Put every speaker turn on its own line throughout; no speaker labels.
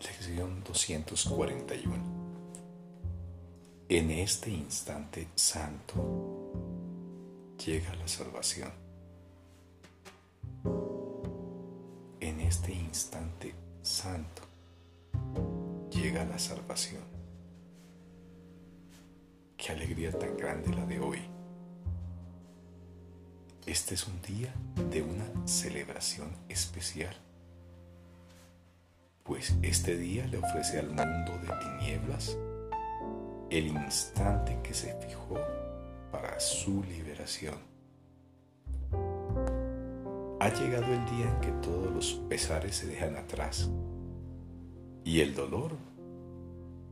Lección 241. En este instante santo llega la salvación. En este instante santo llega la salvación. Qué alegría tan grande la de hoy. Este es un día de una celebración especial pues este día le ofrece al mundo de tinieblas el instante que se fijó para su liberación. Ha llegado el día en que todos los pesares se dejan atrás y el dolor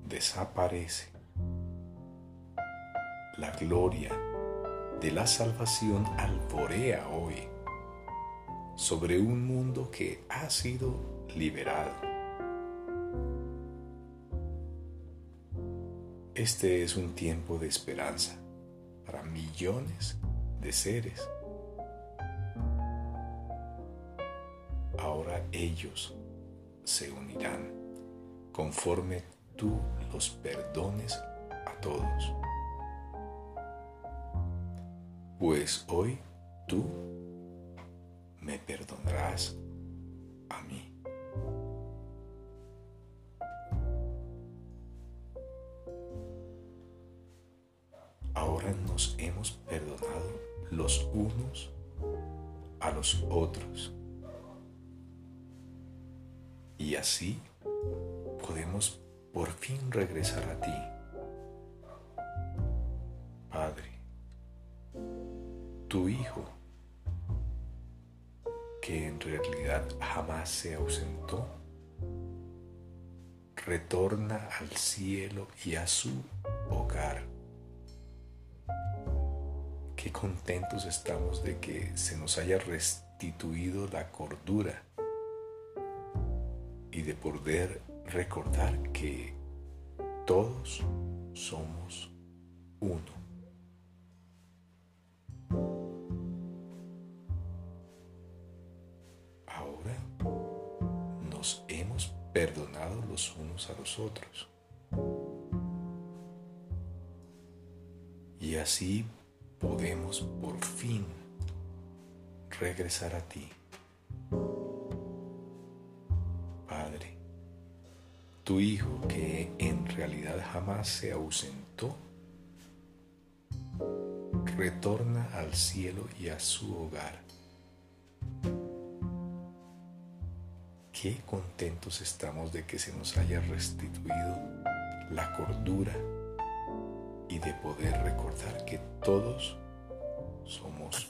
desaparece. La gloria de la salvación alborea hoy sobre un mundo que ha sido liberado Este es un tiempo de esperanza para millones de seres. Ahora ellos se unirán conforme tú los perdones a todos. Pues hoy tú me perdonarás a mí. Nos hemos perdonado los unos a los otros. Y así podemos por fin regresar a ti. Padre, tu Hijo, que en realidad jamás se ausentó, retorna al cielo y a su hogar Qué contentos estamos de que se nos haya restituido la cordura y de poder recordar que todos somos uno. Ahora nos hemos perdonado los unos a los otros. Y así podemos por fin regresar a ti. Padre, tu Hijo que en realidad jamás se ausentó, retorna al cielo y a su hogar. Qué contentos estamos de que se nos haya restituido la cordura y de poder recordar que todos somos